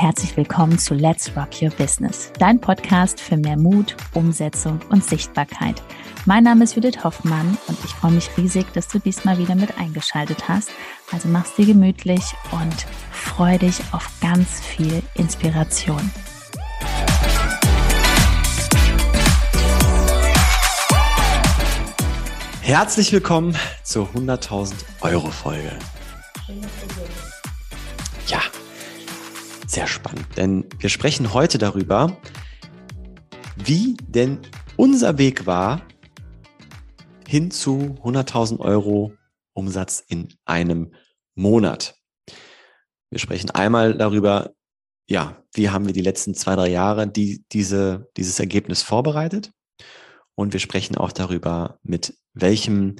herzlich willkommen zu Let's Rock Your Business, dein Podcast für mehr Mut, Umsetzung und Sichtbarkeit. Mein Name ist Judith Hoffmann und ich freue mich riesig, dass du diesmal wieder mit eingeschaltet hast. Also mach's dir gemütlich und freu dich auf ganz viel Inspiration. Herzlich willkommen zur 100.000 Euro Folge. Sehr spannend, denn wir sprechen heute darüber, wie denn unser Weg war hin zu 100.000 Euro Umsatz in einem Monat. Wir sprechen einmal darüber, ja, wie haben wir die letzten zwei, drei Jahre die, diese, dieses Ergebnis vorbereitet? Und wir sprechen auch darüber, mit welchem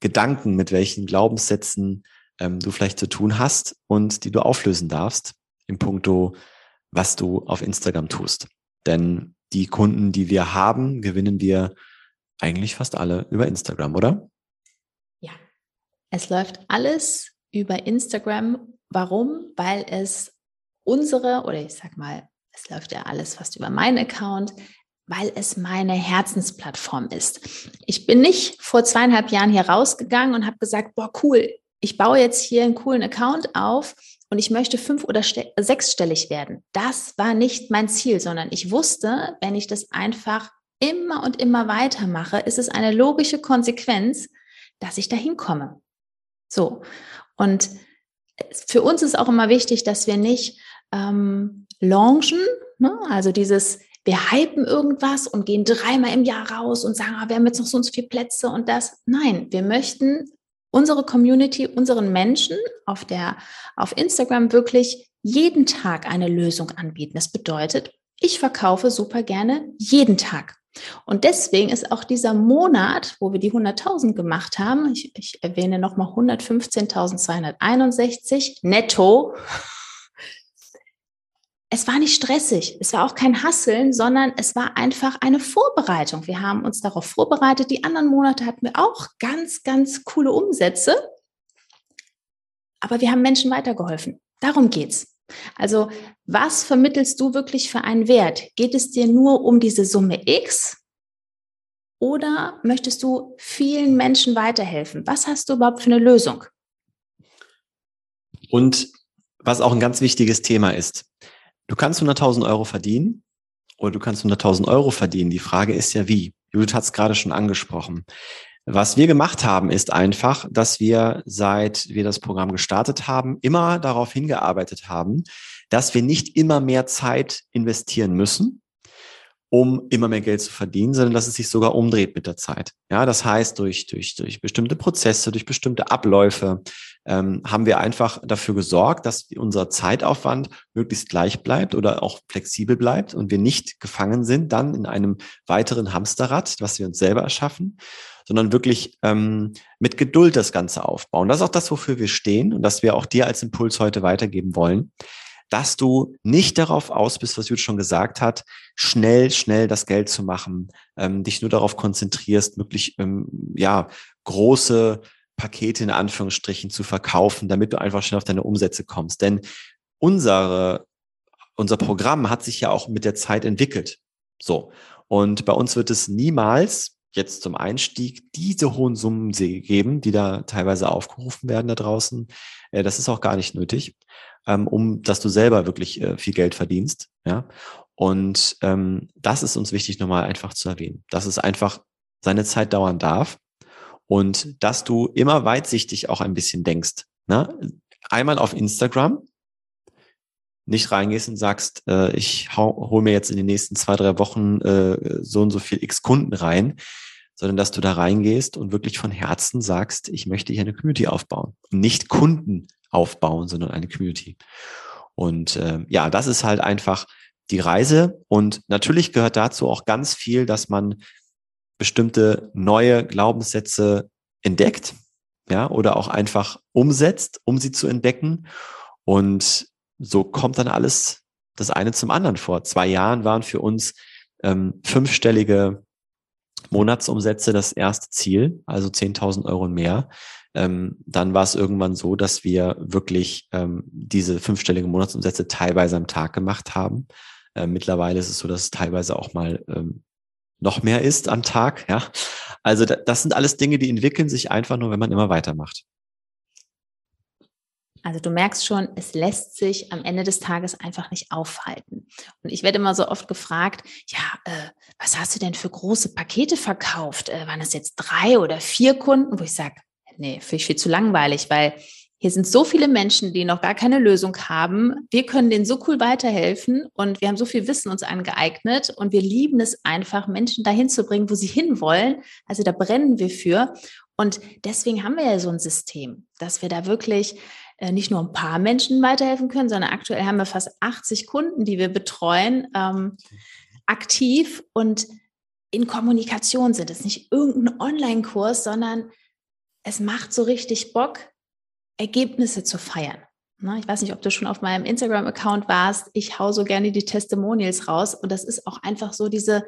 Gedanken, mit welchen Glaubenssätzen ähm, du vielleicht zu tun hast und die du auflösen darfst im Punkto, was du auf Instagram tust. Denn die Kunden, die wir haben, gewinnen wir eigentlich fast alle über Instagram, oder? Ja, es läuft alles über Instagram. Warum? Weil es unsere, oder ich sag mal, es läuft ja alles fast über meinen Account weil es meine Herzensplattform ist. Ich bin nicht vor zweieinhalb Jahren hier rausgegangen und habe gesagt, boah, cool, ich baue jetzt hier einen coolen Account auf und ich möchte fünf- oder sechsstellig werden. Das war nicht mein Ziel, sondern ich wusste, wenn ich das einfach immer und immer weitermache, ist es eine logische Konsequenz, dass ich dahin komme. So. Und für uns ist auch immer wichtig, dass wir nicht ähm, launchen, ne? also dieses, wir hypen irgendwas und gehen dreimal im Jahr raus und sagen, ah, wir haben jetzt noch so und so viele Plätze und das. Nein, wir möchten unsere Community, unseren Menschen auf der, auf Instagram wirklich jeden Tag eine Lösung anbieten. Das bedeutet, ich verkaufe super gerne jeden Tag. Und deswegen ist auch dieser Monat, wo wir die 100.000 gemacht haben, ich, ich erwähne nochmal 115.261 netto, es war nicht stressig, es war auch kein Hasseln, sondern es war einfach eine Vorbereitung. Wir haben uns darauf vorbereitet. Die anderen Monate hatten wir auch ganz, ganz coole Umsätze, aber wir haben Menschen weitergeholfen. Darum geht's. Also, was vermittelst du wirklich für einen Wert? Geht es dir nur um diese Summe X oder möchtest du vielen Menschen weiterhelfen? Was hast du überhaupt für eine Lösung? Und was auch ein ganz wichtiges Thema ist, Du kannst 100.000 Euro verdienen oder du kannst 100.000 Euro verdienen. Die Frage ist ja wie. Judith hat es gerade schon angesprochen. Was wir gemacht haben, ist einfach, dass wir, seit wir das Programm gestartet haben, immer darauf hingearbeitet haben, dass wir nicht immer mehr Zeit investieren müssen, um immer mehr Geld zu verdienen, sondern dass es sich sogar umdreht mit der Zeit. Ja, das heißt, durch, durch, durch bestimmte Prozesse, durch bestimmte Abläufe ähm, haben wir einfach dafür gesorgt, dass unser Zeitaufwand möglichst gleich bleibt oder auch flexibel bleibt und wir nicht gefangen sind dann in einem weiteren Hamsterrad, was wir uns selber erschaffen, sondern wirklich ähm, mit Geduld das Ganze aufbauen. Das ist auch das, wofür wir stehen und das wir auch dir als Impuls heute weitergeben wollen dass du nicht darauf aus bist, was Judith schon gesagt hat, schnell, schnell das Geld zu machen, ähm, dich nur darauf konzentrierst, wirklich ähm, ja große Pakete in Anführungsstrichen zu verkaufen, damit du einfach schnell auf deine Umsätze kommst. Denn unsere, unser Programm hat sich ja auch mit der Zeit entwickelt. So. Und bei uns wird es niemals jetzt zum Einstieg diese hohen Summen geben, die da teilweise aufgerufen werden da draußen. Äh, das ist auch gar nicht nötig ähm, um dass du selber wirklich äh, viel Geld verdienst. Ja. Und ähm, das ist uns wichtig, nochmal einfach zu erwähnen, dass es einfach seine Zeit dauern darf und dass du immer weitsichtig auch ein bisschen denkst. Ne? Einmal auf Instagram, nicht reingehst und sagst, äh, ich hole mir jetzt in den nächsten zwei, drei Wochen äh, so und so viel X Kunden rein, sondern dass du da reingehst und wirklich von Herzen sagst, ich möchte hier eine Community aufbauen nicht Kunden aufbauen, sondern eine Community. Und äh, ja, das ist halt einfach die Reise. Und natürlich gehört dazu auch ganz viel, dass man bestimmte neue Glaubenssätze entdeckt, ja, oder auch einfach umsetzt, um sie zu entdecken. Und so kommt dann alles das eine zum anderen vor. Zwei Jahren waren für uns ähm, fünfstellige Monatsumsätze das erste Ziel, also 10.000 Euro mehr. ähm, dann war es irgendwann so, dass wir wirklich ähm, diese fünfstellige Monatsumsätze teilweise am Tag gemacht haben. Äh, mittlerweile ist es so, dass es teilweise auch mal ähm, noch mehr ist am Tag. Ja, also das sind alles Dinge, die entwickeln sich einfach nur, wenn man immer weitermacht. Also du merkst schon, es lässt sich am Ende des Tages einfach nicht aufhalten. Und ich werde immer so oft gefragt, ja, äh, was hast du denn für große Pakete verkauft? Äh, waren es jetzt drei oder vier Kunden? Wo ich sage, nee, finde ich viel zu langweilig, weil hier sind so viele Menschen, die noch gar keine Lösung haben. Wir können denen so cool weiterhelfen und wir haben so viel Wissen uns angeeignet und wir lieben es einfach, Menschen dahin zu bringen, wo sie hinwollen. Also da brennen wir für. Und deswegen haben wir ja so ein System, dass wir da wirklich äh, nicht nur ein paar Menschen weiterhelfen können, sondern aktuell haben wir fast 80 Kunden, die wir betreuen, ähm, aktiv und in Kommunikation sind. Es ist nicht irgendein Online-Kurs, sondern es macht so richtig Bock, Ergebnisse zu feiern. Ne, ich weiß nicht, ob du schon auf meinem Instagram-Account warst. Ich hau so gerne die Testimonials raus. Und das ist auch einfach so diese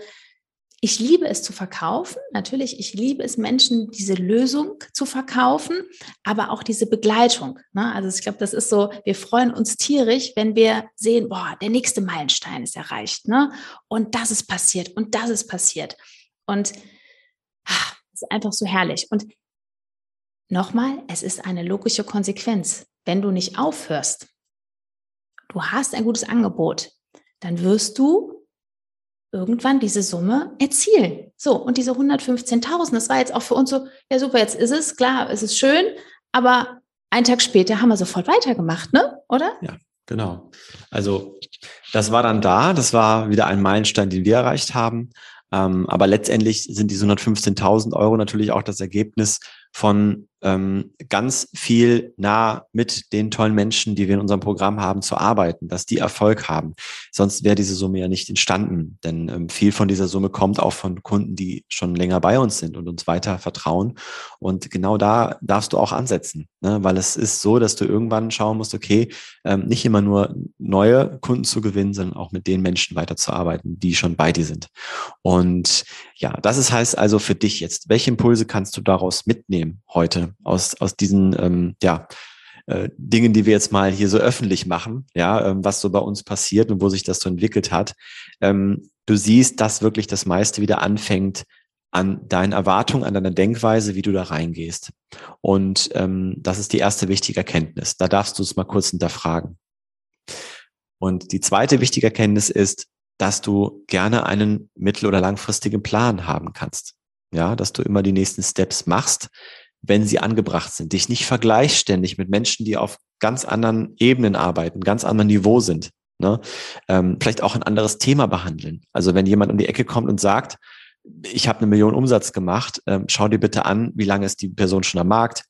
ich liebe es zu verkaufen. Natürlich, ich liebe es, Menschen diese Lösung zu verkaufen, aber auch diese Begleitung. Ne? Also ich glaube, das ist so, wir freuen uns tierisch, wenn wir sehen, boah, der nächste Meilenstein ist erreicht. Ne? Und das ist passiert und das ist passiert. Und ach, es ist einfach so herrlich. Und nochmal, es ist eine logische Konsequenz. Wenn du nicht aufhörst, du hast ein gutes Angebot, dann wirst du irgendwann diese Summe erzielen. So, und diese 115.000, das war jetzt auch für uns so, ja super, jetzt ist es, klar, es ist schön, aber einen Tag später haben wir sofort weitergemacht, ne? Oder? Ja, genau. Also das war dann da, das war wieder ein Meilenstein, den wir erreicht haben. Ähm, aber letztendlich sind diese 115.000 Euro natürlich auch das Ergebnis von ähm, ganz viel nah mit den tollen Menschen, die wir in unserem Programm haben, zu arbeiten, dass die Erfolg haben. Sonst wäre diese Summe ja nicht entstanden. Denn ähm, viel von dieser Summe kommt auch von Kunden, die schon länger bei uns sind und uns weiter vertrauen. Und genau da darfst du auch ansetzen, ne? weil es ist so, dass du irgendwann schauen musst, okay, ähm, nicht immer nur neue Kunden zu gewinnen, sondern auch mit den Menschen weiterzuarbeiten, die schon bei dir sind. Und ja, das ist heißt also für dich jetzt, welche Impulse kannst du daraus mitnehmen heute aus, aus diesen, ähm, ja, äh, Dingen, die wir jetzt mal hier so öffentlich machen, ja, ähm, was so bei uns passiert und wo sich das so entwickelt hat. Ähm, du siehst, dass wirklich das meiste wieder anfängt an deinen Erwartungen, an deiner Denkweise, wie du da reingehst. Und ähm, das ist die erste wichtige Erkenntnis. Da darfst du es mal kurz hinterfragen. Und die zweite wichtige Erkenntnis ist, dass du gerne einen mittel- oder langfristigen Plan haben kannst. Ja, dass du immer die nächsten Steps machst, wenn sie angebracht sind. Dich nicht vergleichst ständig mit Menschen, die auf ganz anderen Ebenen arbeiten, ganz anderen Niveau sind. Ne? Ähm, vielleicht auch ein anderes Thema behandeln. Also wenn jemand um die Ecke kommt und sagt, ich habe eine Million Umsatz gemacht, ähm, schau dir bitte an, wie lange ist die Person schon am Markt,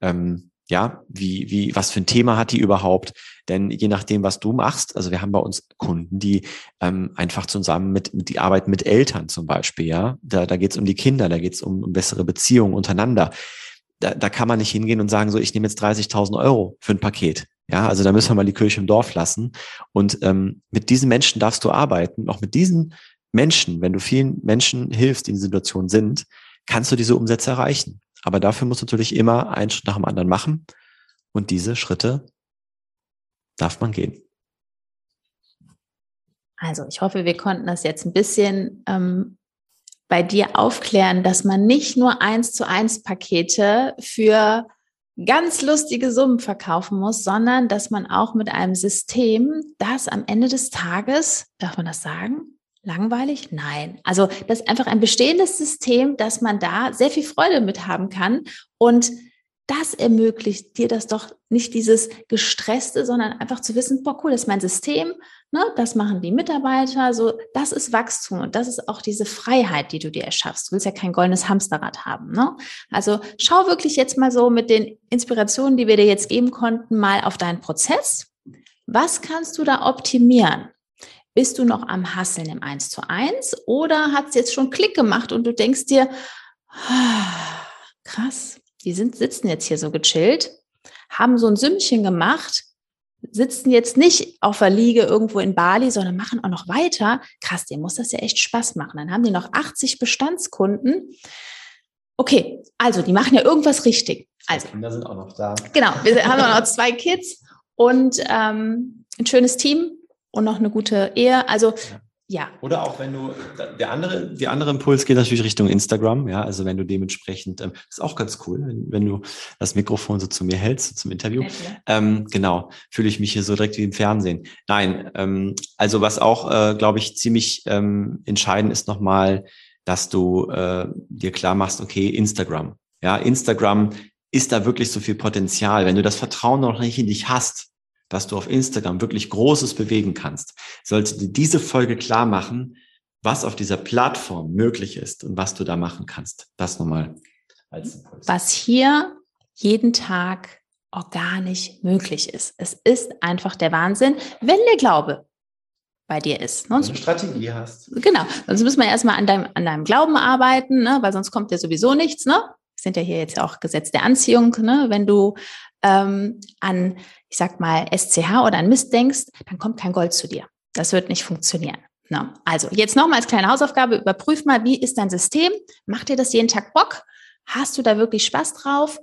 ähm, ja, wie, wie, was für ein Thema hat die überhaupt? Denn je nachdem, was du machst, also wir haben bei uns Kunden, die ähm, einfach zusammen mit, die arbeiten mit Eltern zum Beispiel, ja. Da, da geht es um die Kinder, da geht es um, um bessere Beziehungen untereinander. Da, da kann man nicht hingehen und sagen, so, ich nehme jetzt 30.000 Euro für ein Paket. Ja, also da müssen wir mal die Kirche im Dorf lassen. Und ähm, mit diesen Menschen darfst du arbeiten. Auch mit diesen Menschen, wenn du vielen Menschen hilfst, die in Situationen sind, kannst du diese Umsätze erreichen. Aber dafür musst du natürlich immer einen Schritt nach dem anderen machen. Und diese Schritte darf man gehen. Also ich hoffe, wir konnten das jetzt ein bisschen ähm, bei dir aufklären, dass man nicht nur eins zu eins Pakete für ganz lustige Summen verkaufen muss, sondern dass man auch mit einem System, das am Ende des Tages, darf man das sagen, Langweilig? Nein. Also das ist einfach ein bestehendes System, dass man da sehr viel Freude mit haben kann. Und das ermöglicht dir das doch nicht dieses gestresste, sondern einfach zu wissen, boah, cool, das ist mein System, ne, das machen die Mitarbeiter, so, das ist Wachstum und das ist auch diese Freiheit, die du dir erschaffst. Du willst ja kein goldenes Hamsterrad haben, ne? Also schau wirklich jetzt mal so mit den Inspirationen, die wir dir jetzt geben konnten, mal auf deinen Prozess. Was kannst du da optimieren? Bist du noch am Hasseln im 1 zu 1 oder hat es jetzt schon Klick gemacht und du denkst dir, ah, krass, die sind, sitzen jetzt hier so gechillt, haben so ein Sümmchen gemacht, sitzen jetzt nicht auf der Liege irgendwo in Bali, sondern machen auch noch weiter. Krass, dir muss das ja echt Spaß machen. Dann haben die noch 80 Bestandskunden. okay, also die machen ja irgendwas richtig. Also, Kinder sind auch noch da. Genau, wir haben auch noch zwei Kids und ähm, ein schönes Team und noch eine gute Ehe. Also ja. Ja. Oder auch wenn du, der andere, die andere Impuls geht natürlich Richtung Instagram, ja, also wenn du dementsprechend, ähm, ist auch ganz cool, wenn, wenn du das Mikrofon so zu mir hältst, so zum Interview. Ähm, genau, fühle ich mich hier so direkt wie im Fernsehen. Nein, ähm, also was auch, äh, glaube ich, ziemlich ähm, entscheidend ist nochmal, dass du äh, dir klar machst, okay, Instagram. Ja, Instagram ist da wirklich so viel Potenzial. Wenn du das Vertrauen noch nicht in dich hast, dass du auf Instagram wirklich Großes bewegen kannst, sollte dir diese Folge klar machen, was auf dieser Plattform möglich ist und was du da machen kannst. Das nochmal als Impuls. Was hier jeden Tag organisch möglich ist. Es ist einfach der Wahnsinn, wenn der Glaube bei dir ist. Ne? Wenn du eine Strategie hast. Genau. Sonst müssen wir erstmal an deinem, an deinem Glauben arbeiten, ne? weil sonst kommt ja sowieso nichts. Ne? Sind ja hier jetzt auch Gesetz der Anziehung. Ne? Wenn du ähm, an, ich sag mal, SCH oder an Mist denkst, dann kommt kein Gold zu dir. Das wird nicht funktionieren. Na, also jetzt nochmal als kleine Hausaufgabe, überprüf mal, wie ist dein System? Macht dir das jeden Tag Bock? Hast du da wirklich Spaß drauf?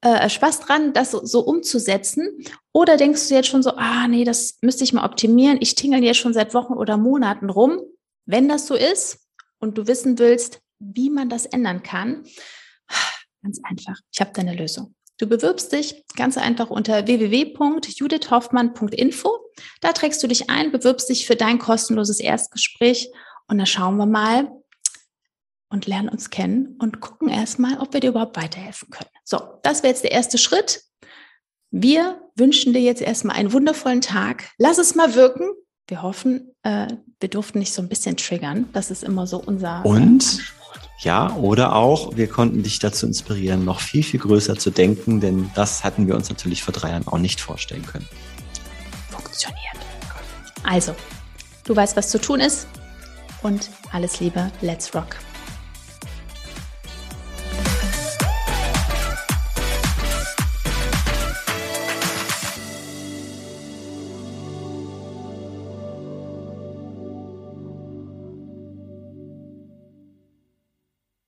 Äh, Spaß dran, das so, so, umzusetzen? Oder denkst du jetzt schon so, ah nee, das müsste ich mal optimieren. Ich tingle jetzt schon seit Wochen oder Monaten rum. Wenn das so ist und du wissen willst, wie man das ändern kann, ganz einfach. Ich habe deine Lösung. Du bewirbst dich ganz einfach unter www.judithhoffmann.info. Da trägst du dich ein, bewirbst dich für dein kostenloses Erstgespräch und dann schauen wir mal und lernen uns kennen und gucken erstmal, ob wir dir überhaupt weiterhelfen können. So, das wäre jetzt der erste Schritt. Wir wünschen dir jetzt erstmal einen wundervollen Tag. Lass es mal wirken. Wir hoffen, äh, wir durften nicht so ein bisschen triggern. Das ist immer so unser. Und ja, oder auch, wir konnten dich dazu inspirieren, noch viel, viel größer zu denken, denn das hatten wir uns natürlich vor drei Jahren auch nicht vorstellen können. Funktioniert. Also, du weißt, was zu tun ist und alles Liebe, let's rock.